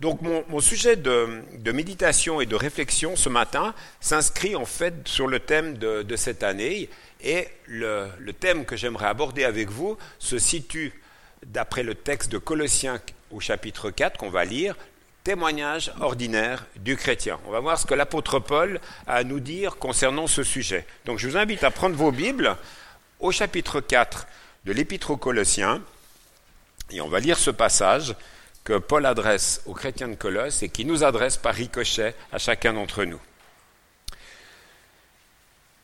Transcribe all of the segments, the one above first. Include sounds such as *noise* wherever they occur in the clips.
Donc mon, sujet de, méditation et de réflexion ce matin s'inscrit en fait sur le thème de, cette année et le, thème que j'aimerais aborder avec vous se situe d'après le texte de Colossiens au chapitre 4 qu'on va lire, témoignage ordinaire du chrétien. On va voir ce que l'apôtre Paul a à nous dire concernant ce sujet. Donc je vous invite à prendre vos Bibles au chapitre 4 de l'épître aux Colossiens et on va lire ce passage que Paul adresse aux chrétiens de Colosse et qui nous adresse par ricochet à chacun d'entre nous.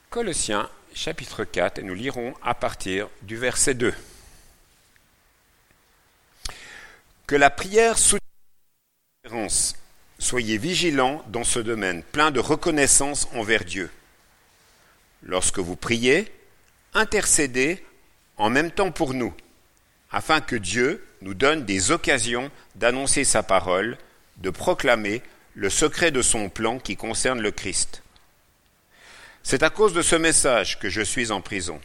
Colossiens chapitre 4 et nous lirons à partir du verset 2. Que la prière soutienne Soyez vigilants dans ce domaine, plein de reconnaissance envers Dieu. Lorsque vous priez, intercédez en même temps pour nous, afin que Dieu nous donne des occasions d'annoncer sa parole, de proclamer le secret de son plan qui concerne le Christ. C'est à cause de ce message que je suis en prison.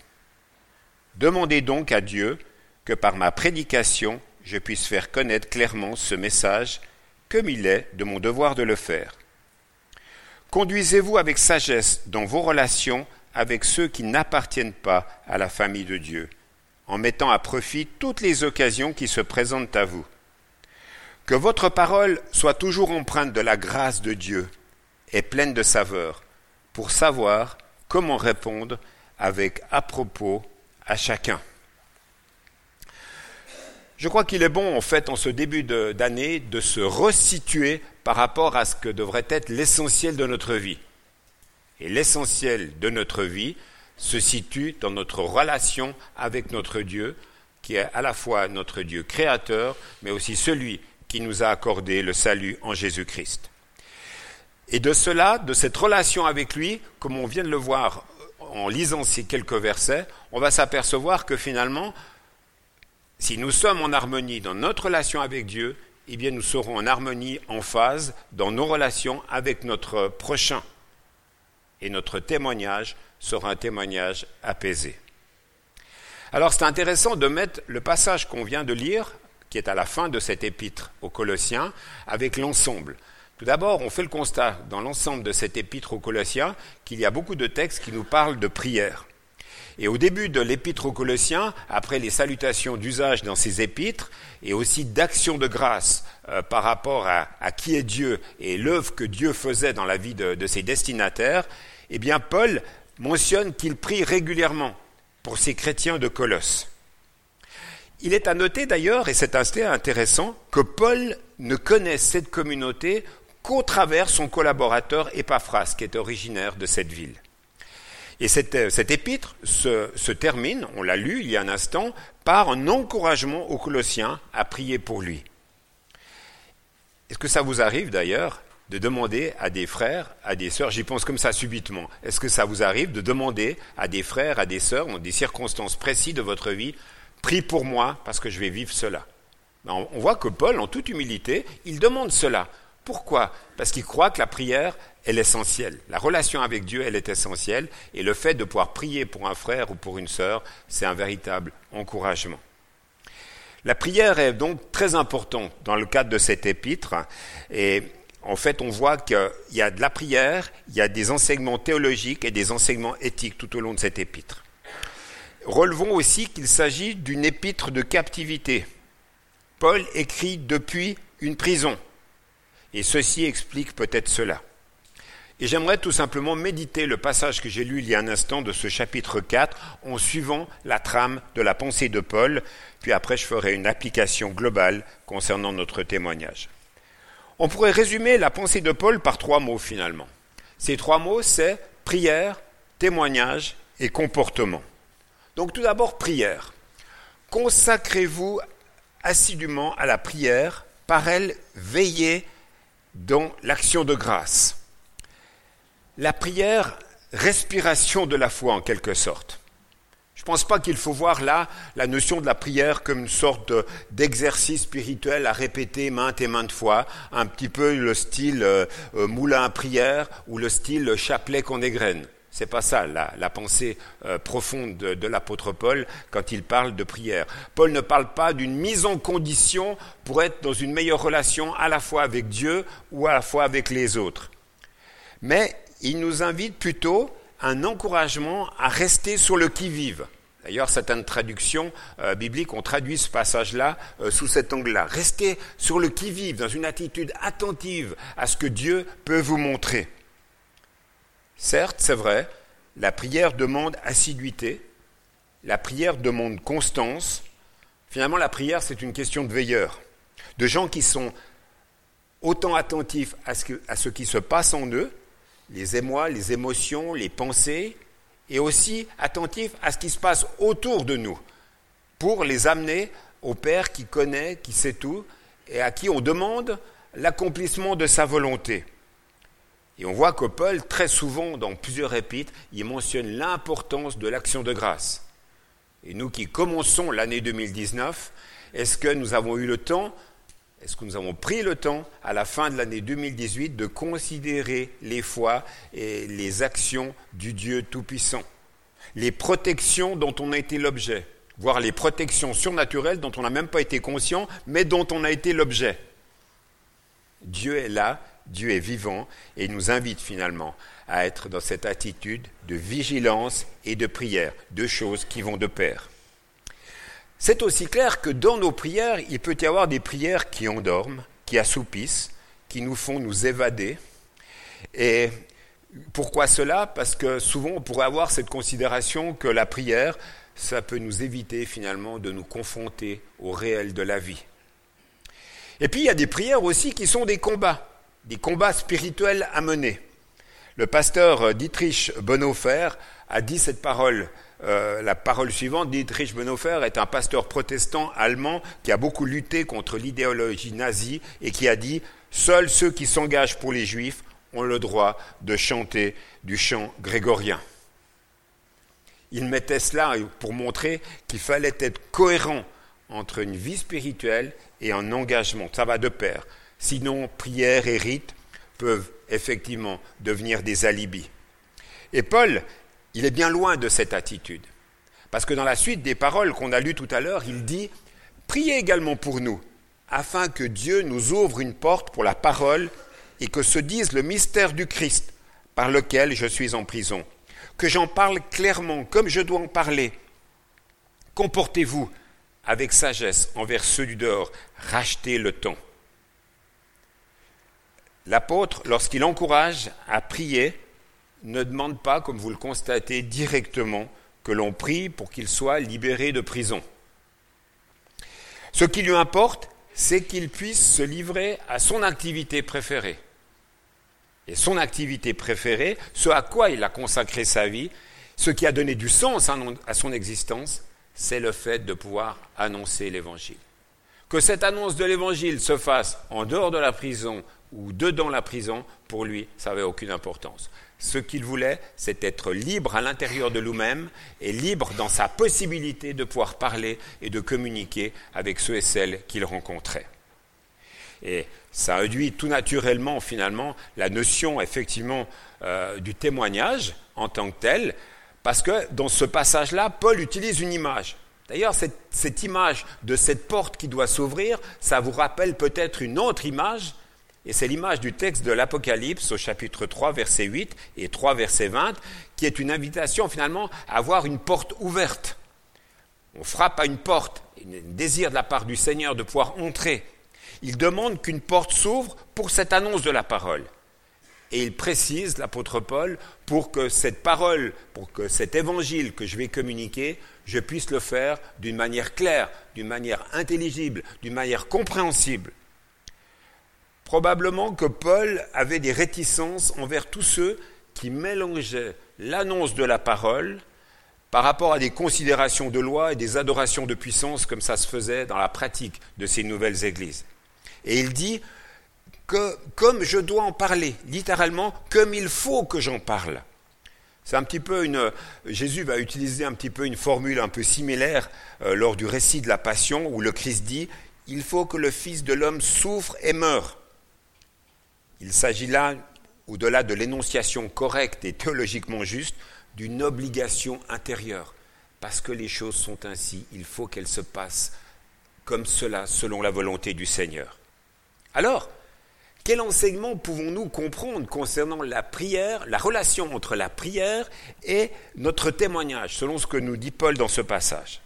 Demandez donc à Dieu que par ma prédication je puisse faire connaître clairement ce message comme il est de mon devoir de le faire. Conduisez-vous avec sagesse dans vos relations avec ceux qui n'appartiennent pas à la famille de Dieu, en mettant à profit toutes les occasions qui se présentent à vous. Que votre parole soit toujours empreinte de la grâce de Dieu et pleine de saveur, pour savoir comment répondre avec à propos à chacun. Je crois qu'il est bon, en fait, en ce début d'année, de se resituer par rapport à ce que devrait être l'essentiel de notre vie. Et l'essentiel de notre vie se situe dans notre relation avec notre Dieu, qui est à la fois notre Dieu créateur, mais aussi celui qui nous a accordé le salut en Jésus-Christ. Et de cela, de cette relation avec lui, comme on vient de le voir en lisant ces quelques versets, on va s'apercevoir que finalement, si nous sommes en harmonie dans notre relation avec Dieu, eh bien nous serons en harmonie, en phase dans nos relations avec notre prochain. Et notre témoignage sera un témoignage apaisé. Alors c'est intéressant de mettre le passage qu'on vient de lire, qui est à la fin de cet épître aux Colossiens, avec l'ensemble. Tout d'abord, on fait le constat dans l'ensemble de cet épître aux Colossiens qu'il y a beaucoup de textes qui nous parlent de prière. Et au début de l'épître aux Colossiens, après les salutations d'usage dans ces épîtres, et aussi d'action de grâce euh, par rapport à, qui est Dieu et l'œuvre que Dieu faisait dans la vie de ses destinataires, eh bien Paul mentionne qu'il prie régulièrement pour ces chrétiens de Colosse. Il est à noter d'ailleurs, et c'est assez intéressant, que Paul ne connaît cette communauté qu'au travers son collaborateur Epaphras, qui est originaire de cette ville. Et cette, euh, épître se, termine, on l'a lu il y a un instant, par un encouragement aux Colossiens à prier pour lui. Est-ce que ça vous arrive d'ailleurs de demander à des frères, à des sœurs, j'y pense comme ça subitement, est-ce que ça vous arrive de demander à des frères, à des sœurs, dans des circonstances précises de votre vie, prie pour moi parce que je vais vivre cela? Ben, On voit que Paul, en toute humilité, il demande cela. Pourquoi? Parce qu'il croit que la prière, est essentielle. La relation avec Dieu, elle est essentielle. Et le fait de pouvoir prier pour un frère ou pour une sœur, c'est un véritable encouragement. La prière est donc très importante dans le cadre de cet épître. Et en fait, on voit qu'il y a de la prière, il y a des enseignements théologiques et des enseignements éthiques tout au long de cet épître. Relevons aussi qu'il s'agit d'une épître de captivité. Paul écrit depuis une prison. Et ceci explique peut-être cela. Et j'aimerais tout simplement méditer le passage que j'ai lu il y a un instant de ce chapitre 4 en suivant la trame de la pensée de Paul, puis après je ferai une application globale concernant notre témoignage. On pourrait résumer la pensée de Paul par trois mots finalement. Ces trois mots, c'est prière, témoignage et comportement. Donc tout d'abord, prière. Consacrez-vous assidûment à la prière, par elle veillez dans l'action de grâce la prière, respiration de la foi en quelque sorte. Je ne pense pas qu'il faut voir là la notion de la prière comme une sorte d'exercice spirituel à répéter maintes et maintes fois, un petit peu le style euh, euh, moulin à prière ou le style chapelet qu'on égrène. C'est pas ça la, pensée euh, profonde de, de l'apôtre Paul quand il parle de prière. Paul ne parle pas d'une mise en condition pour être dans une meilleure relation à la fois avec Dieu ou à la fois avec les autres. Mais il nous invite plutôt un encouragement à rester sur le qui-vive. D'ailleurs, certaines traductions euh, bibliques ont traduit ce passage-là euh, sous cet angle-là. Restez sur le qui-vive, dans une attitude attentive à ce que Dieu peut vous montrer. Certes, c'est vrai, la prière demande assiduité, la prière demande constance. Finalement, la prière, c'est une question de veilleurs, de gens qui sont autant attentifs à ce, à ce qui se passe en eux, les émois, les émotions, les pensées, et aussi attentifs à ce qui se passe autour de nous, pour les amener au Père qui connaît, qui sait tout, et à qui on demande l'accomplissement de sa volonté. Et on voit que Paul, très souvent, dans plusieurs épîtres, il mentionne l'importance de l'action de grâce. Et nous qui commençons l'année 2019, est-ce que nous avons eu le temps, est-ce que nous avons pris le temps, à la fin de l'année 2018, de considérer les foi et les actions du Dieu Tout-Puissant? Les protections dont on a été l'objet, voire les protections surnaturelles dont on n'a même pas été conscient, mais dont on a été l'objet. Dieu est là Dieu est vivant et nous invite finalement à être dans cette attitude de vigilance et de prière, deux choses qui vont de pair. C'est aussi clair que dans nos prières, il peut y avoir des prières qui endorment, qui assoupissent, qui nous font nous évader. Et pourquoi cela? Parce que souvent on pourrait avoir cette considération que la prière, ça peut nous éviter finalement de nous confronter au réel de la vie. Et puis il y a des prières aussi qui sont des combats des combats spirituels à mener. Le pasteur Dietrich Bonhoeffer a dit cette parole, euh, la parole suivante. Dietrich Bonhoeffer est un pasteur protestant allemand qui a beaucoup lutté contre l'idéologie nazie et qui a dit Seuls ceux qui s'engagent pour les juifs ont le droit de chanter du chant grégorien. Il mettait cela pour montrer qu'il fallait être cohérent entre une vie spirituelle et un engagement. Ça va de pair. Sinon, prière et rite peuvent effectivement devenir des alibis. Et Paul, il est bien loin de cette attitude. Parce que dans la suite des paroles qu'on a lues tout à l'heure, il dit Priez également pour nous, afin que Dieu nous ouvre une porte pour la parole et que se dise le mystère du Christ par lequel je suis en prison. Que j'en parle clairement, comme je dois en parler. Comportez-vous avec sagesse envers ceux du dehors, rachetez le temps. L'apôtre, lorsqu'il encourage à prier, ne demande pas, comme vous le constatez directement, que l'on prie pour qu'il soit libéré de prison. Ce qui lui importe, c'est qu'il puisse se livrer à son activité préférée. Et son activité préférée, ce à quoi il a consacré sa vie, ce qui a donné du sens à son existence, c'est le fait de pouvoir annoncer l'Évangile. Que cette annonce de l'Évangile se fasse en dehors de la prison ou dedans la prison, pour lui, ça n'avait aucune importance. Ce qu'il voulait, c'est être libre à l'intérieur de lui-même et libre dans sa possibilité de pouvoir parler et de communiquer avec ceux et celles qu'il rencontrait. Et ça réduit tout naturellement, finalement, la notion, effectivement, euh, du témoignage en tant que tel, parce que dans ce passage-là, Paul utilise une image. D'ailleurs, cette, image de cette porte qui doit s'ouvrir, ça vous rappelle peut-être une autre image et c'est l'image du texte de l'Apocalypse au chapitre 3, verset 8 et 3, verset 20, qui est une invitation finalement à avoir une porte ouverte. On frappe à une porte, un désir de la part du Seigneur de pouvoir entrer. Il demande qu'une porte s'ouvre pour cette annonce de la parole. Et il précise, l'apôtre Paul, pour que cette parole, pour que cet évangile que je vais communiquer, je puisse le faire d'une manière claire, d'une manière intelligible, d'une manière compréhensible. Probablement que Paul avait des réticences envers tous ceux qui mélangeaient l'annonce de la parole par rapport à des considérations de loi et des adorations de puissance comme ça se faisait dans la pratique de ces nouvelles églises. Et il dit que comme je dois en parler, littéralement, comme il faut que j'en parle. C'est un petit peu une. Jésus va utiliser un petit peu une formule un peu similaire euh, lors du récit de la Passion où le Christ dit Il faut que le Fils de l'homme souffre et meure. Il s'agit là au-delà de l'énonciation correcte et théologiquement juste, d'une obligation intérieure. Parce que les choses sont ainsi, il faut qu'elles se passent comme cela, selon la volonté du Seigneur. Alors, quel enseignement pouvons-nous comprendre concernant la prière, la relation entre la prière et notre témoignage, selon ce que nous dit Paul dans ce passage?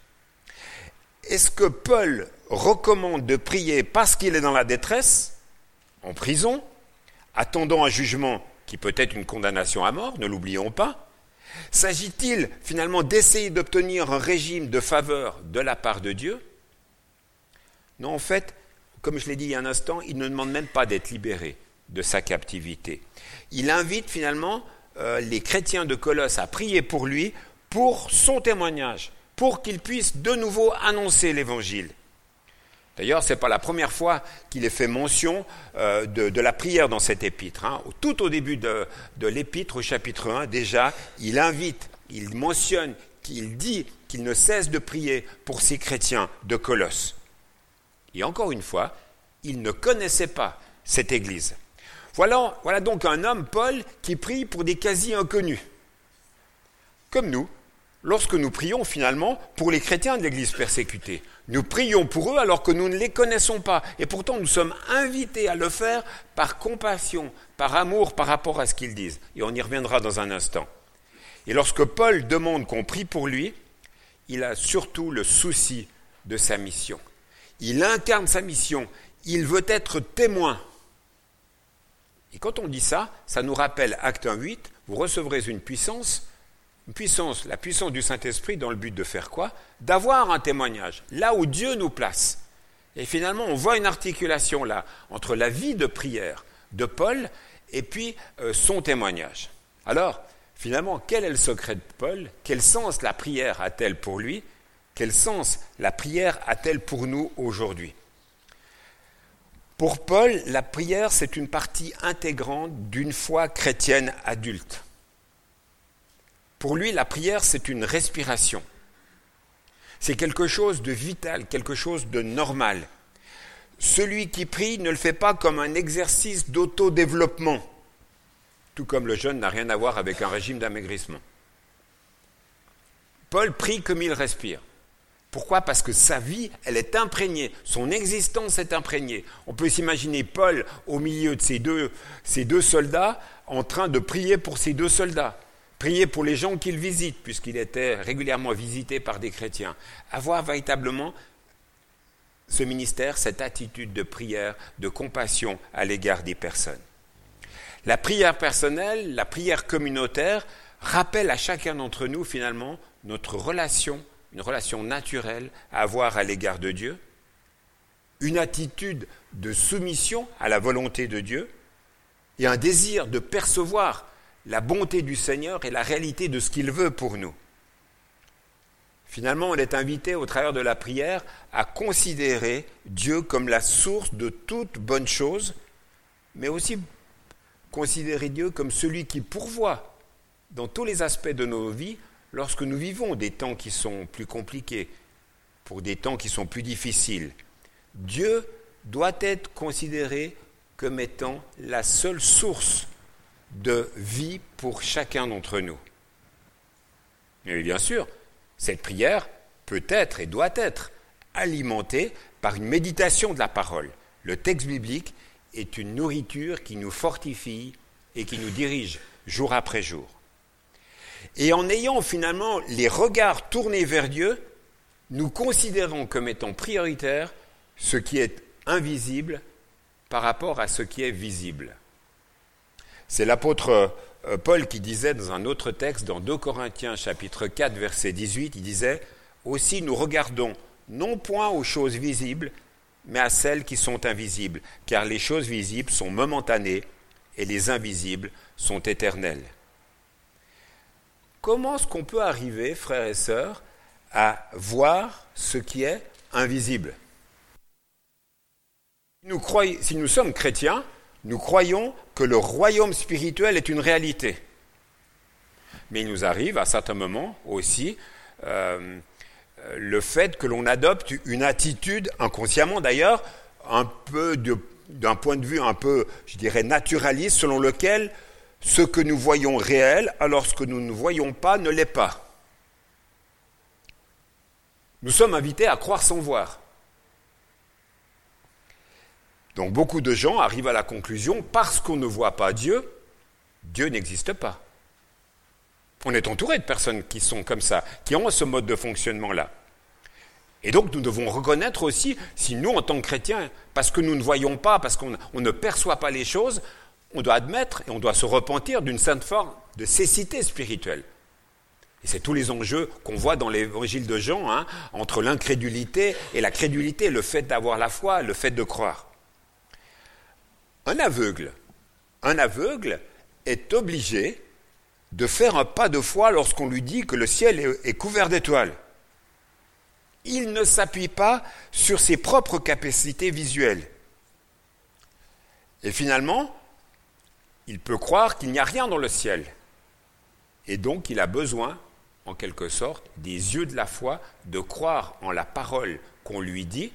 Est-ce que Paul recommande de prier parce qu'il est dans la détresse, en prison, attendant un jugement qui peut être une condamnation à mort, ne l'oublions pas S'agit-il finalement d'essayer d'obtenir un régime de faveur de la part de Dieu? Non, en fait, comme je l'ai dit il y a un instant, il ne demande même pas d'être libéré de sa captivité. Il invite finalement euh, les chrétiens de Colosse à prier pour lui, pour son témoignage, pour qu'il puisse de nouveau annoncer l'Évangile. D'ailleurs, ce n'est pas la première fois qu'il est fait mention euh, de, la prière dans cet épître. Hein. Tout au début de, l'épître, au chapitre 1, déjà, il invite, il mentionne, qu'il dit qu'il ne cesse de prier pour ces chrétiens de Colosse. Et encore une fois, il ne connaissait pas cette Église. Voilà, voilà donc un homme, Paul, qui prie pour des quasi-inconnus. Comme nous, lorsque nous prions finalement pour les chrétiens de l'Église persécutée. Nous prions pour eux alors que nous ne les connaissons pas. Et pourtant, nous sommes invités à le faire par compassion, par amour par rapport à ce qu'ils disent. Et on y reviendra dans un instant. Et lorsque Paul demande qu'on prie pour lui, il a surtout le souci de sa mission. Il incarne sa mission. Il veut être témoin. Et quand on dit ça, ça nous rappelle Acte 1.8, vous recevrez une puissance la puissance du Saint-Esprit dans le but de faire quoi? D'avoir un témoignage, là où Dieu nous place. Et finalement, on voit une articulation là entre la vie de prière de Paul et puis euh, son témoignage. Alors, finalement, quel est le secret de Paul? Quel sens la prière a-t-elle pour lui? Quel sens la prière a-t-elle pour nous aujourd'hui? Pour Paul, la prière, c'est une partie intégrante d'une foi chrétienne adulte. Pour lui, la prière, c'est une respiration. C'est quelque chose de vital, quelque chose de normal. Celui qui prie ne le fait pas comme un exercice d'autodéveloppement, tout comme le jeûne n'a rien à voir avec un régime d'amaigrissement. Paul prie comme il respire. Pourquoi? Parce que sa vie, elle est imprégnée, son existence est imprégnée. On peut s'imaginer Paul au milieu de ces deux, ces deux soldats en train de prier pour ces deux soldats prier pour les gens qu'il visite, puisqu'il était régulièrement visité par des chrétiens, avoir véritablement ce ministère, cette attitude de prière, de compassion à l'égard des personnes. La prière personnelle, la prière communautaire rappelle à chacun d'entre nous finalement notre relation, une relation naturelle à avoir à l'égard de Dieu, une attitude de soumission à la volonté de Dieu et un désir de percevoir la bonté du Seigneur et la réalité de ce qu'il veut pour nous. Finalement, on est invité au travers de la prière à considérer Dieu comme la source de toute bonne chose, mais aussi considérer Dieu comme celui qui pourvoit dans tous les aspects de nos vies lorsque nous vivons des temps qui sont plus compliqués, pour des temps qui sont plus difficiles. Dieu doit être considéré comme étant la seule source de vie pour chacun d'entre nous. Mais bien sûr, cette prière peut être et doit être alimentée par une méditation de la parole. Le texte biblique est une nourriture qui nous fortifie et qui nous dirige jour après jour. Et en ayant finalement les regards tournés vers Dieu, nous considérons comme étant prioritaire ce qui est invisible par rapport à ce qui est visible. C'est l'apôtre euh, Paul qui disait dans un autre texte, dans 2 Corinthiens chapitre 4 verset 18, il disait, Aussi nous regardons non point aux choses visibles, mais à celles qui sont invisibles, car les choses visibles sont momentanées et les invisibles sont éternelles. Comment est-ce qu'on peut arriver, frères et sœurs, à voir ce qui est invisible? Si nous sommes chrétiens, nous croyons que le royaume spirituel est une réalité. Mais il nous arrive à certains moments aussi euh, le fait que l'on adopte une attitude, inconsciemment d'ailleurs, un peu d'un point de vue un peu, je dirais, naturaliste, selon lequel ce que nous voyons réel, alors ce que nous ne voyons pas ne l'est pas. Nous sommes invités à croire sans voir. Donc beaucoup de gens arrivent à la conclusion, parce qu'on ne voit pas Dieu, Dieu n'existe pas. On est entouré de personnes qui sont comme ça, qui ont ce mode de fonctionnement-là. Et donc nous devons reconnaître aussi, si nous, en tant que chrétiens, parce que nous ne voyons pas, parce qu'on ne perçoit pas les choses, on doit admettre et on doit se repentir d'une sainte forme de cécité spirituelle. Et c'est tous les enjeux qu'on voit dans l'évangile de Jean, hein, entre l'incrédulité et la crédulité, le fait d'avoir la foi, le fait de croire. Un aveugle, est obligé de faire un pas de foi lorsqu'on lui dit que le ciel est couvert d'étoiles. Il ne s'appuie pas sur ses propres capacités visuelles. Et finalement, il peut croire qu'il n'y a rien dans le ciel. Et donc il a besoin, en quelque sorte, des yeux de la foi, de croire en la parole qu'on lui dit,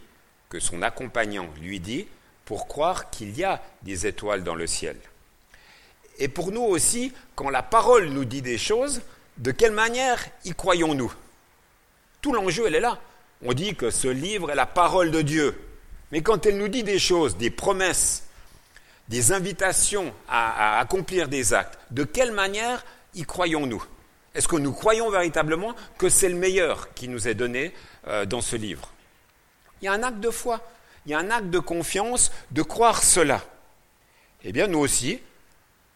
que son accompagnant lui dit, pour croire qu'il y a des étoiles dans le ciel. Et pour nous aussi, quand la parole nous dit des choses, de quelle manière y croyons-nous? Tout l'enjeu, elle est là. On dit que ce livre est la parole de Dieu. Mais quand elle nous dit des choses, des promesses, des invitations à, accomplir des actes, de quelle manière y croyons-nous? Est-ce que nous croyons véritablement que c'est le meilleur qui nous est donné euh, dans ce livre? Il y a un acte de foi, il y a un acte de confiance de croire cela. Eh bien, nous aussi,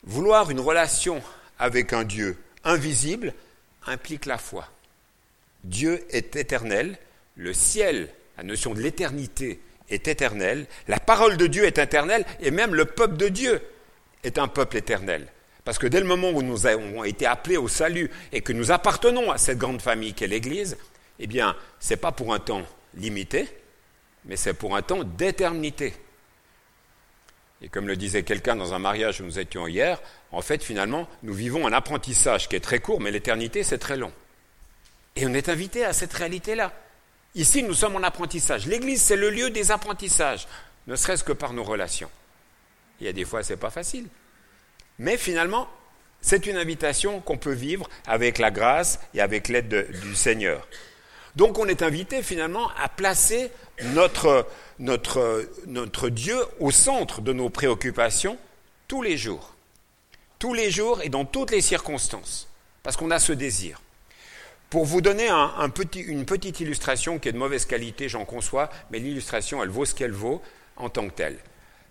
Vouloir une relation avec un Dieu invisible implique la foi. Dieu est éternel, le ciel, la notion de l'éternité est éternelle, la parole de Dieu est éternelle, et même le peuple de Dieu est un peuple éternel. Parce que dès le moment où nous avons été appelés au salut et que nous appartenons à cette grande famille qu'est l'Église, eh bien, ce n'est pas pour un temps limité, mais c'est pour un temps d'éternité. Et comme le disait quelqu'un dans un mariage où nous étions hier, en fait, finalement, nous vivons un apprentissage qui est très court, mais l'éternité, c'est très long. Et on est invité à cette réalité-là. Ici, nous sommes en apprentissage. L'Église, c'est le lieu des apprentissages, ne serait-ce que par nos relations. Il y a des fois, ce n'est pas facile. Mais finalement, c'est une invitation qu'on peut vivre avec la grâce et avec l'aide du Seigneur. Donc on est invité finalement à placer notre, Dieu au centre de nos préoccupations tous les jours. Tous les jours et dans toutes les circonstances. Parce qu'on a ce désir. Pour vous donner une petite illustration qui est de mauvaise qualité, j'en conçois, mais l'illustration, elle vaut ce qu'elle vaut en tant que telle.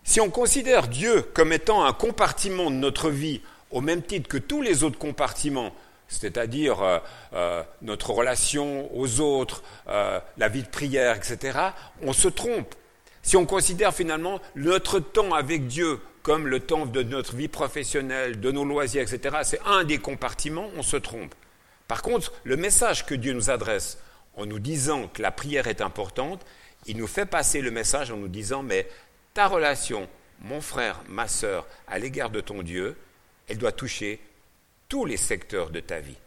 Si on considère Dieu comme étant un compartiment de notre vie au même titre que tous les autres compartiments c'est-à-dire euh, euh, notre relation aux autres, euh, la vie de prière, etc., on se trompe. Si on considère finalement notre temps avec Dieu comme le temps de notre vie professionnelle, de nos loisirs, etc., c'est un des compartiments, on se trompe. Par contre, le message que Dieu nous adresse en nous disant que la prière est importante, il nous fait passer le message en nous disant, mais ta relation, mon frère, ma sœur, à l'égard de ton Dieu, elle doit toucher tous les secteurs de ta vie.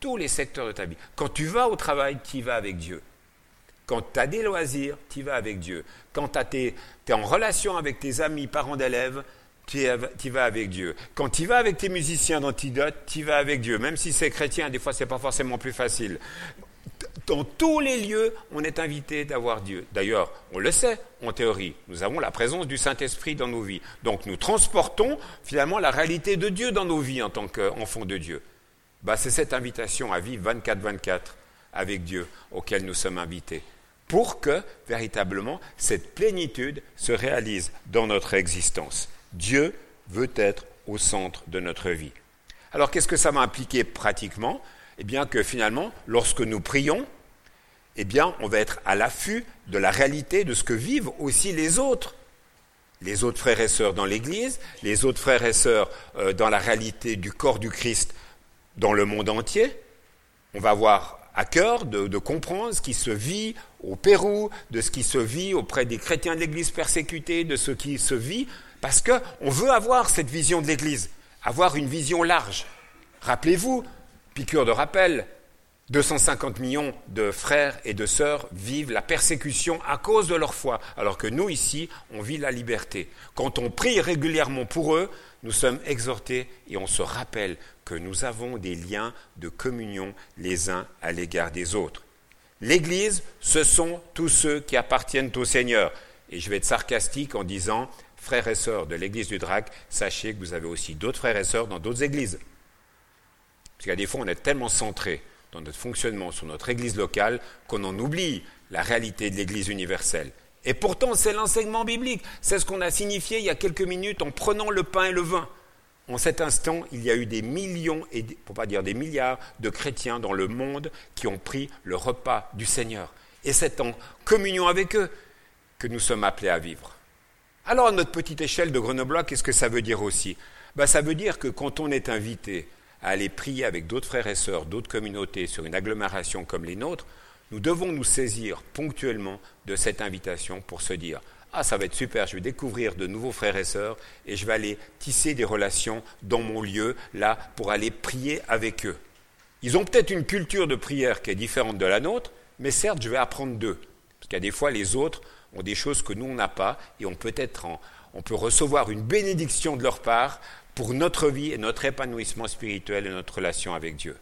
Tous les secteurs de ta vie. Quand tu vas au travail, tu y vas avec Dieu. Quand tu as des loisirs, tu y vas avec Dieu. Quand tu es en relation avec tes amis, parents d'élèves, tu y vas avec Dieu. Quand tu vas avec tes musiciens d'antidote, tu y vas avec Dieu. Même si c'est chrétien, des fois, ce n'est pas forcément plus facile dans tous les lieux, on est invité d'avoir Dieu. D'ailleurs, on le sait en théorie, nous avons la présence du Saint-Esprit dans nos vies. Donc nous transportons finalement la réalité de Dieu dans nos vies en tant qu'enfants de Dieu. Bah, c'est cette invitation à vivre 24-24 avec Dieu auquel nous sommes invités, pour que véritablement cette plénitude se réalise dans notre existence. Dieu veut être au centre de notre vie. Alors qu'est-ce que ça va impliquer pratiquement? Eh bien que finalement, lorsque nous prions, eh bien, on va être à l'affût de la réalité de ce que vivent aussi les autres. Les autres frères et sœurs dans l'Église, les autres frères et sœurs euh, dans la réalité du corps du Christ dans le monde entier. On va avoir à cœur de, comprendre ce qui se vit au Pérou, de ce qui se vit auprès des chrétiens de l'Église persécutés, de ce qui se vit, parce qu'on veut avoir cette vision de l'Église, avoir une vision large. Rappelez-vous, piqûre de rappel, 250 millions de frères et de sœurs vivent la persécution à cause de leur foi, alors que nous ici, on vit la liberté. Quand on prie régulièrement pour eux, nous sommes exhortés et on se rappelle que nous avons des liens de communion les uns à l'égard des autres. L'Église, ce sont tous ceux qui appartiennent au Seigneur. Et je vais être sarcastique en disant, frères et sœurs de l'Église du Drac, sachez que vous avez aussi d'autres frères et sœurs dans d'autres églises. Parce qu'à des fois, on est tellement centré dans notre fonctionnement sur notre Église locale qu'on en oublie la réalité de l'Église universelle. Et pourtant, c'est l'enseignement biblique. C'est ce qu'on a signifié il y a quelques minutes en prenant le pain et le vin. En cet instant, il y a eu des millions, et pour pas dire des milliards, de chrétiens dans le monde qui ont pris le repas du Seigneur. Et c'est en communion avec eux que nous sommes appelés à vivre. Alors, à notre petite échelle de Grenoblois, qu'est-ce que ça veut dire aussi? Ben, Ça veut dire que quand on est invité à aller prier avec d'autres frères et sœurs, d'autres communautés sur une agglomération comme les nôtres, nous devons nous saisir ponctuellement de cette invitation pour se dire ah, ça va être super, je vais découvrir de nouveaux frères et sœurs et je vais aller tisser des relations dans mon lieu, là, pour aller prier avec eux. Ils ont peut-être une culture de prière qui est différente de la nôtre, mais certes, je vais apprendre d'eux. Parce qu'il y a des fois, les autres ont des choses que nous, on n'a pas et on peut être on peut recevoir une bénédiction de leur part pour notre vie et notre épanouissement spirituel et notre relation avec Dieu.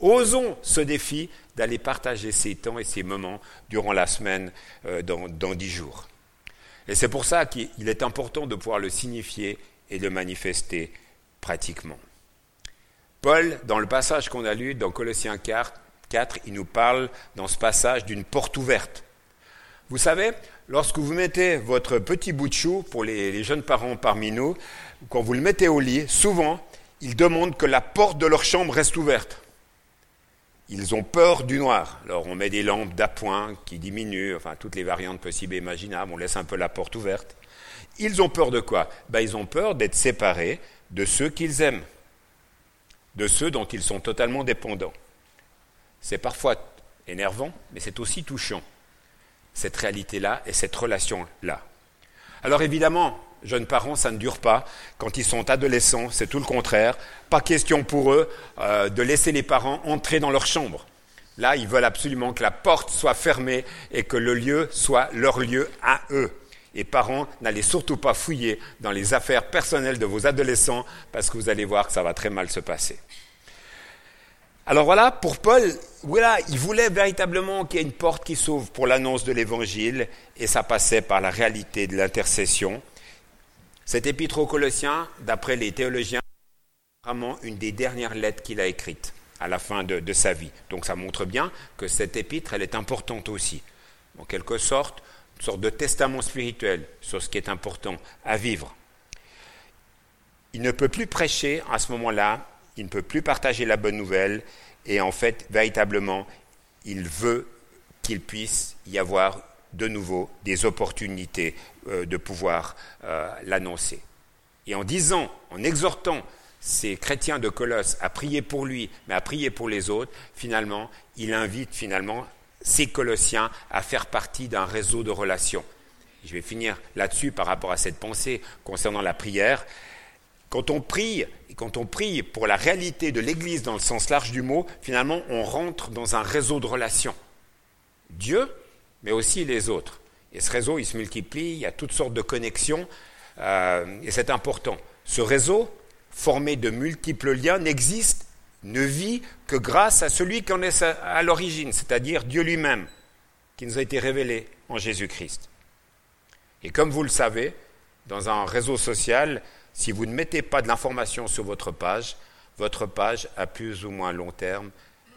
Osons ce défi d'aller partager ces temps et ces moments durant la semaine euh, dans dix jours. Et c'est pour ça qu'il est important de pouvoir le signifier et le manifester pratiquement. Paul, dans le passage qu'on a lu dans Colossiens 4, il nous parle dans ce passage d'une porte ouverte. Vous savez, lorsque vous mettez votre petit bout de chou, pour les jeunes parents parmi nous, quand vous le mettez au lit, souvent, ils demandent que la porte de leur chambre reste ouverte. Ils ont peur du noir. Alors on met des lampes d'appoint qui diminuent, enfin toutes les variantes possibles et imaginables, on laisse un peu la porte ouverte. Ils ont peur de quoi? Ben, Ils ont peur d'être séparés de ceux qu'ils aiment, de ceux dont ils sont totalement dépendants. C'est parfois énervant, mais c'est aussi touchant, cette réalité-là et cette relation-là. Alors évidemment, jeunes parents, ça ne dure pas. Quand ils sont adolescents, c'est tout le contraire. Pas question pour eux euh, de laisser les parents entrer dans leur chambre. Là, ils veulent absolument que la porte soit fermée et que le lieu soit leur lieu à eux. Et parents, n'allez surtout pas fouiller dans les affaires personnelles de vos adolescents parce que vous allez voir que ça va très mal se passer. Alors voilà, pour Paul, voilà, il voulait véritablement qu'il y ait une porte qui s'ouvre pour l'annonce de l'évangile et ça passait par la réalité de l'intercession. Cet épître aux Colossiens, d'après les théologiens, est vraiment une des dernières lettres qu'il a écrites à la fin de, sa vie. Donc ça montre bien que cette épître, elle est importante aussi. En quelque sorte, une sorte de testament spirituel sur ce qui est important à vivre. Il ne peut plus prêcher à ce moment-là, il ne peut plus partager la bonne nouvelle, et en fait, véritablement, il veut qu'il puisse y avoir de nouveau des opportunités euh, de pouvoir euh, l'annoncer. Et en disant, en exhortant ces chrétiens de Colosse à prier pour lui, mais à prier pour les autres, finalement, il invite finalement ces Colossiens à faire partie d'un réseau de relations. Je vais finir là-dessus par rapport à cette pensée concernant la prière. Quand on prie, et quand on prie pour la réalité de l'Église dans le sens large du mot, finalement, on rentre dans un réseau de relations. Dieu, mais aussi les autres. Et ce réseau, il se multiplie, il y a toutes sortes de connexions, euh, et c'est important. Ce réseau, formé de multiples liens, n'existe, ne vit que grâce à celui qui en est à l'origine, c'est-à-dire Dieu lui-même, qui nous a été révélé en Jésus-Christ. Et comme vous le savez, dans un réseau social, si vous ne mettez pas de l'information sur votre page, votre page, à plus ou moins long terme,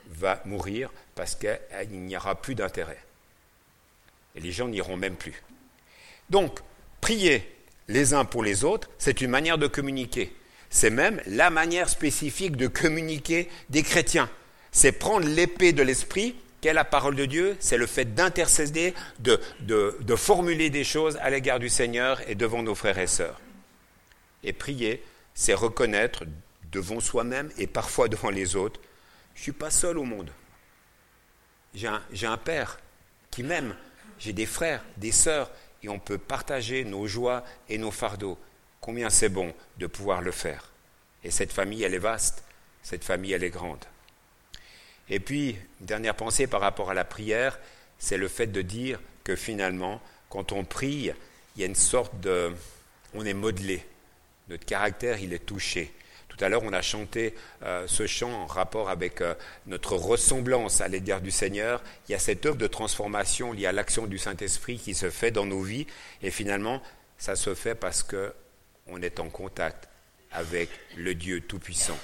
va mourir parce qu'il n'y aura plus d'intérêt. Et les gens n'iront même plus. Donc, prier les uns pour les autres, c'est une manière de communiquer. C'est même la manière spécifique de communiquer des chrétiens. C'est prendre l'épée de l'esprit, qu'est la parole de Dieu, c'est le fait d'intercéder, de, de formuler des choses à l'égard du Seigneur et devant nos frères et sœurs. Et prier, c'est reconnaître devant soi-même et parfois devant les autres, je ne suis pas seul au monde. J'ai un, un Père qui m'aime, j'ai des frères, des sœurs, et on peut partager nos joies et nos fardeaux. Combien c'est bon de pouvoir le faire. Et cette famille, elle est vaste, cette famille, elle est grande. Et puis, une dernière pensée par rapport à la prière, c'est le fait de dire que finalement, quand on prie, il y a une sorte de... On est modelé, notre caractère, il est touché. Tout à l'heure, on a chanté euh, ce chant en rapport avec euh, notre ressemblance à l'égard du Seigneur. Il y a cette œuvre de transformation liée à l'action du Saint-Esprit qui se fait dans nos vies. Et finalement, ça se fait parce qu'on est en contact avec le Dieu Tout-Puissant.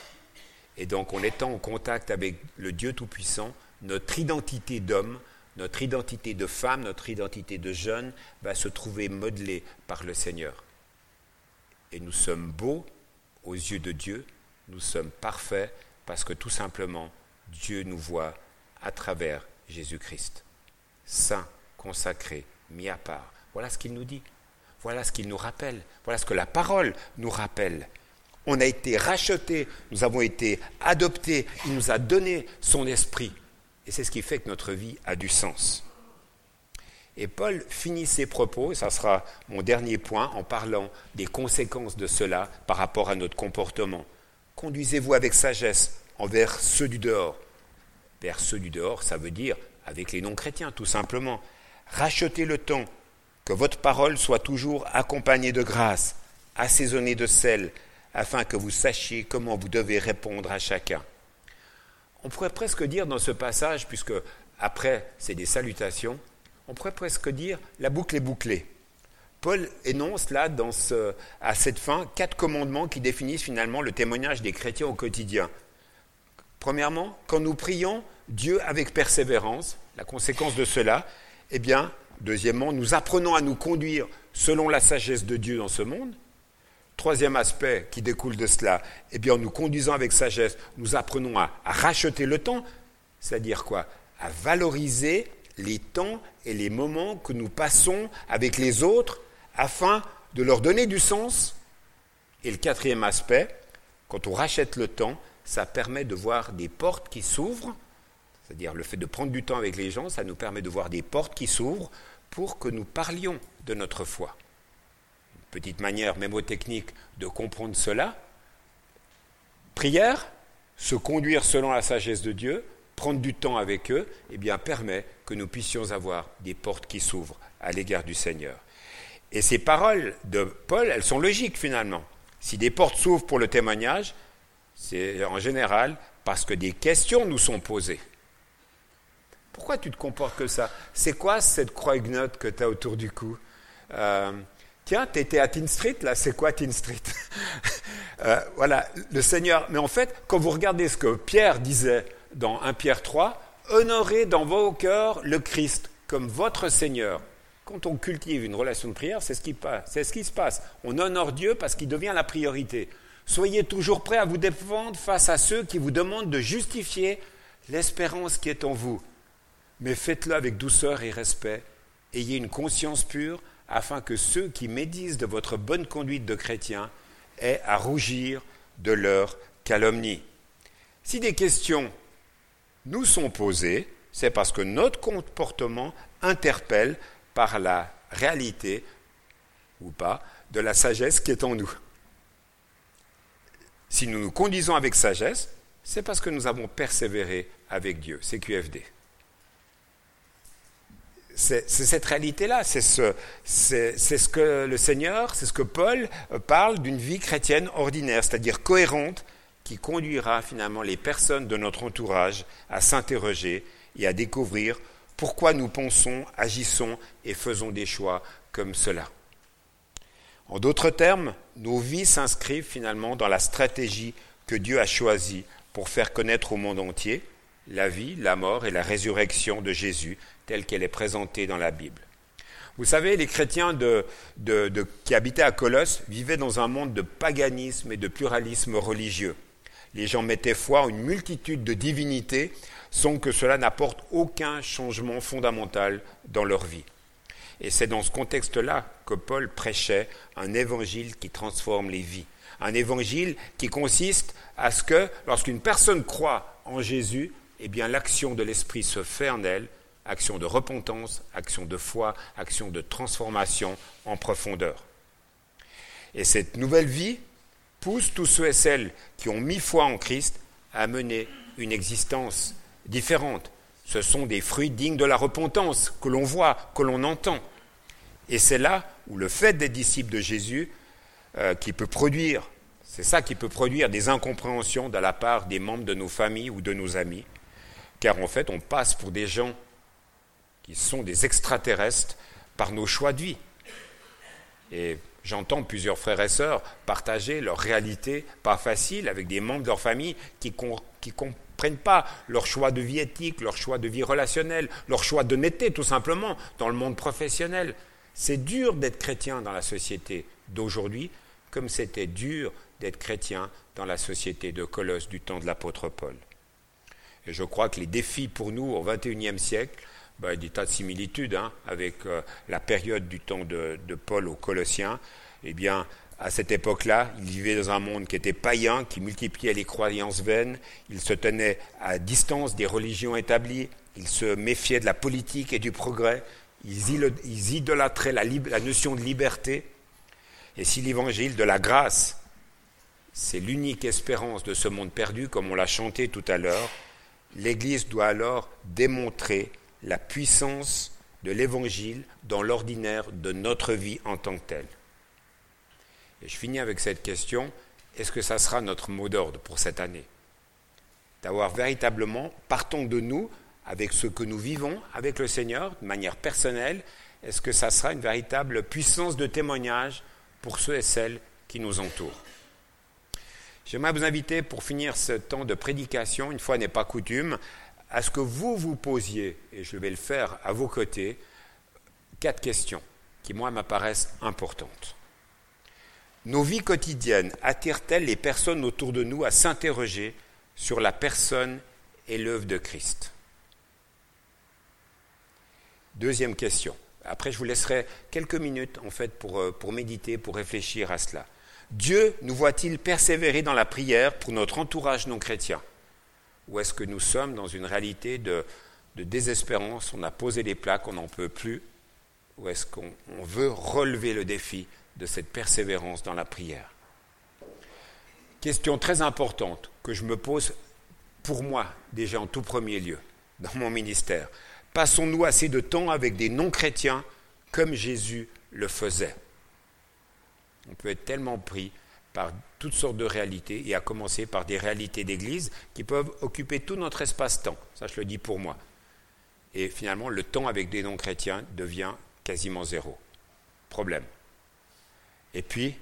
Et donc, en étant en contact avec le Dieu Tout-Puissant, notre identité d'homme, notre identité de femme, notre identité de jeune va se trouver modelée par le Seigneur. Et nous sommes beaux aux yeux de Dieu, nous sommes parfaits parce que tout simplement, Dieu nous voit à travers Jésus-Christ. Saint, consacré, mis à part. Voilà ce qu'il nous dit. Voilà ce qu'il nous rappelle. Voilà ce que la parole nous rappelle. On a été rachetés, nous avons été adoptés, il nous a donné son esprit. Et c'est ce qui fait que notre vie a du sens. Et Paul finit ses propos, et ça sera mon dernier point, en parlant des conséquences de cela par rapport à notre comportement. Conduisez-vous avec sagesse envers ceux du dehors. Vers ceux du dehors, ça veut dire avec les non-chrétiens, tout simplement. Rachetez le temps, que votre parole soit toujours accompagnée de grâce, assaisonnée de sel, afin que vous sachiez comment vous devez répondre à chacun. On pourrait presque dire dans ce passage, puisque après c'est des salutations, on pourrait presque dire la boucle est bouclée. Paul énonce là, dans ce, à cette fin, quatre commandements qui définissent finalement le témoignage des chrétiens au quotidien. Premièrement, quand nous prions Dieu avec persévérance, la conséquence de cela, eh bien, deuxièmement, nous apprenons à nous conduire selon la sagesse de Dieu dans ce monde. Troisième aspect qui découle de cela, eh bien, en nous conduisant avec sagesse, nous apprenons à, à racheter le temps, c'est-à-dire quoi? À valoriser les temps et les moments que nous passons avec les autres afin de leur donner du sens. Et le quatrième aspect, quand on rachète le temps, ça permet de voir des portes qui s'ouvrent, c'est-à-dire le fait de prendre du temps avec les gens, ça nous permet de voir des portes qui s'ouvrent pour que nous parlions de notre foi. Une petite manière mémotechnique de comprendre cela. Prière, se conduire selon la sagesse de Dieu, prendre du temps avec eux, eh bien, permet que nous puissions avoir des portes qui s'ouvrent à l'égard du Seigneur. Et ces paroles de Paul, elles sont logiques finalement. Si des portes s'ouvrent pour le témoignage, c'est en général parce que des questions nous sont posées. Pourquoi tu te comportes que ça? C'est quoi cette croix note que tu as autour du cou? Euh, Tiens, tu étais à Teen Street, là, c'est quoi Teen Street? *laughs* Euh, Voilà, le Seigneur. Mais en fait, quand vous regardez ce que Pierre disait dans 1 Pierre 3, honorez dans vos cœurs le Christ comme votre Seigneur. Quand on cultive une relation de prière, c'est ce qui, c'est ce qui se passe. On honore Dieu parce qu'il devient la priorité. Soyez toujours prêts à vous défendre face à ceux qui vous demandent de justifier l'espérance qui est en vous. Mais faites-le avec douceur et respect. Ayez une conscience pure afin que ceux qui médisent de votre bonne conduite de chrétien aient à rougir de leur calomnie. Si des questions nous sont posées, c'est parce que notre comportement interpelle par la réalité, ou pas, de la sagesse qui est en nous. Si nous nous conduisons avec sagesse, c'est parce que nous avons persévéré avec Dieu. C'est QFD. C'est cette réalité-là, c'est ce, ce, que le Seigneur, c'est ce que Paul parle d'une vie chrétienne ordinaire, c'est-à-dire cohérente qui conduira finalement les personnes de notre entourage à s'interroger et à découvrir pourquoi nous pensons, agissons et faisons des choix comme cela. En d'autres termes, nos vies s'inscrivent finalement dans la stratégie que Dieu a choisie pour faire connaître au monde entier la vie, la mort et la résurrection de Jésus telle qu'elle est présentée dans la Bible. Vous savez, les chrétiens qui habitaient à Colosse vivaient dans un monde de paganisme et de pluralisme religieux. Les gens mettaient foi en une multitude de divinités sans que cela n'apporte aucun changement fondamental dans leur vie. Et c'est dans ce contexte-là que Paul prêchait un évangile qui transforme les vies. Un évangile qui consiste à ce que lorsqu'une personne croit en Jésus, eh bien l'action de l'Esprit se fait en elle, action de repentance, action de foi, action de transformation en profondeur. Et cette nouvelle vie pousse tous ceux et celles qui ont mis foi en Christ à mener une existence différentes. Ce sont des fruits dignes de la repentance que l'on voit, que l'on entend. Et c'est là où le fait des disciples de Jésus euh, qui peut produire, c'est ça qui peut produire des incompréhensions de la part des membres de nos familles ou de nos amis, car en fait on passe pour des gens qui sont des extraterrestres par nos choix de vie. Et j'entends plusieurs frères et sœurs partager leur réalité pas facile avec des membres de leur famille qui ne comprennent pas leur choix de vie éthique, leur choix de vie relationnelle, leur choix d'honnêteté tout simplement dans le monde professionnel. C'est dur d'être chrétien dans la société d'aujourd'hui comme c'était dur d'être chrétien dans la société de Colosse du temps de l'apôtre Paul. Et je crois que les défis pour nous au XXIe siècle, ben, des tas de similitudes hein, avec euh, la période du temps de, Paul aux Colossiens, eh bien, à cette époque-là, il vivait dans un monde qui était païen, qui multipliait les croyances vaines, il se tenait à distance des religions établies, il se méfiait de la politique et du progrès, ils idolâtraient la, la notion de liberté. Et si l'évangile de la grâce, c'est l'unique espérance de ce monde perdu, comme on l'a chanté tout à l'heure, l'Église doit alors démontrer la puissance de l'Évangile dans l'ordinaire de notre vie en tant que telle. Et je finis avec cette question, est-ce que ça sera notre mot d'ordre pour cette année? D'avoir véritablement, partons de nous, avec ce que nous vivons avec le Seigneur, de manière personnelle, est-ce que ça sera une véritable puissance de témoignage pour ceux et celles qui nous entourent? J'aimerais vous inviter, pour finir ce temps de prédication, une fois n'est pas coutume, à ce que vous vous posiez, et je vais le faire à vos côtés, quatre questions qui, moi, m'apparaissent importantes. Nos vies quotidiennes attirent-elles les personnes autour de nous à s'interroger sur la personne et l'œuvre de Christ? Deuxième question. Après, je vous laisserai quelques minutes, en fait, pour, euh, pour méditer, pour réfléchir à cela. Dieu nous voit-il persévérer dans la prière pour notre entourage non chrétien? Ou est-ce que nous sommes dans une réalité de, désespérance. On a posé les plaques, on n'en peut plus. Ou est-ce qu'on veut relever le défi de cette persévérance dans la prière? Question très importante que je me pose pour moi, déjà en tout premier lieu, dans mon ministère. Passons-nous assez de temps avec des non-chrétiens comme Jésus le faisait? On peut être tellement pris par toutes sortes de réalités, et à commencer par des réalités d'Église qui peuvent occuper tout notre espace-temps. Ça, je le dis pour moi. Et finalement, le temps avec des non-chrétiens devient quasiment zéro. Problème. Et puis,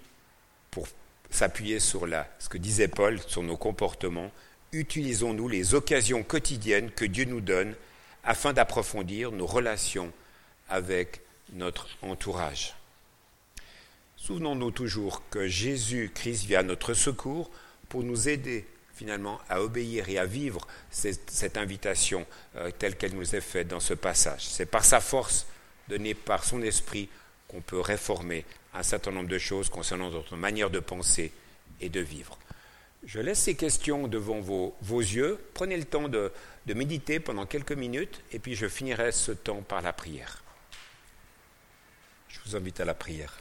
pour s'appuyer sur ce que disait Paul, sur nos comportements, utilisons-nous les occasions quotidiennes que Dieu nous donne afin d'approfondir nos relations avec notre entourage. Souvenons-nous toujours que Jésus-Christ vient à notre secours pour nous aider finalement à obéir et à vivre cette, invitation euh, telle qu'elle nous est faite dans ce passage. C'est par sa force donnée par son esprit qu'on peut réformer un certain nombre de choses concernant notre manière de penser et de vivre. Je laisse ces questions devant vos, yeux. Prenez le temps de méditer pendant quelques minutes et puis je finirai ce temps par la prière. Je vous invite à la prière.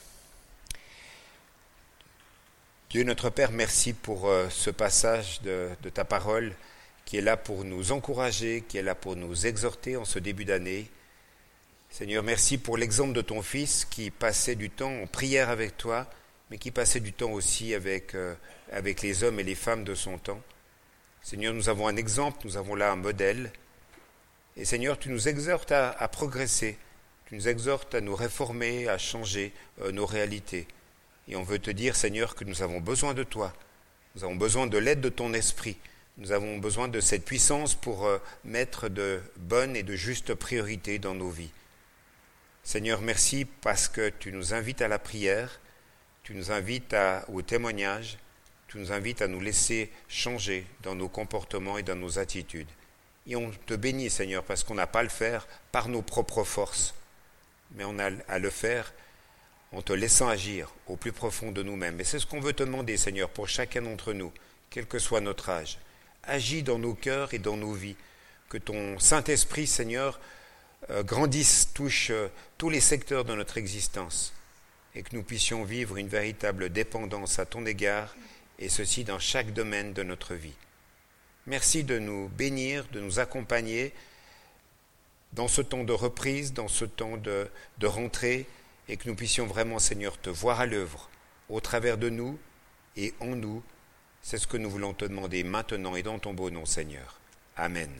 Dieu notre Père, merci pour euh, ce passage de, ta parole qui est là pour nous encourager, qui est là pour nous exhorter en ce début d'année. Seigneur, merci pour l'exemple de ton Fils qui passait du temps en prière avec toi, mais qui passait du temps aussi avec, euh, les hommes et les femmes de son temps. Seigneur, nous avons un exemple, nous avons là un modèle. Et Seigneur, tu nous exhortes à, progresser, tu nous exhortes à nous réformer, à changer euh, nos réalités. Et on veut te dire, Seigneur, que nous avons besoin de toi. Nous avons besoin de l'aide de ton esprit. Nous avons besoin de cette puissance pour euh, mettre de bonnes et de justes priorités dans nos vies. Seigneur, merci parce que tu nous invites à la prière, tu nous invites au témoignage, tu nous invites à nous laisser changer dans nos comportements et dans nos attitudes. Et on te bénit, Seigneur, parce qu'on n'a pas à le faire par nos propres forces, mais on a à le faire en te laissant agir au plus profond de nous-mêmes. Et c'est ce qu'on veut te demander, Seigneur, pour chacun d'entre nous, quel que soit notre âge. Agis dans nos cœurs et dans nos vies. Que ton Saint-Esprit, Seigneur, euh, grandisse, touche euh, tous les secteurs de notre existence et que nous puissions vivre une véritable dépendance à ton égard, et ceci dans chaque domaine de notre vie. Merci de nous bénir, de nous accompagner dans ce temps de reprise, dans ce temps de, de rentrée, et que nous puissions vraiment, Seigneur, te voir à l'œuvre, au travers de nous et en nous. C'est ce que nous voulons te demander maintenant et dans ton beau nom, Seigneur. Amen.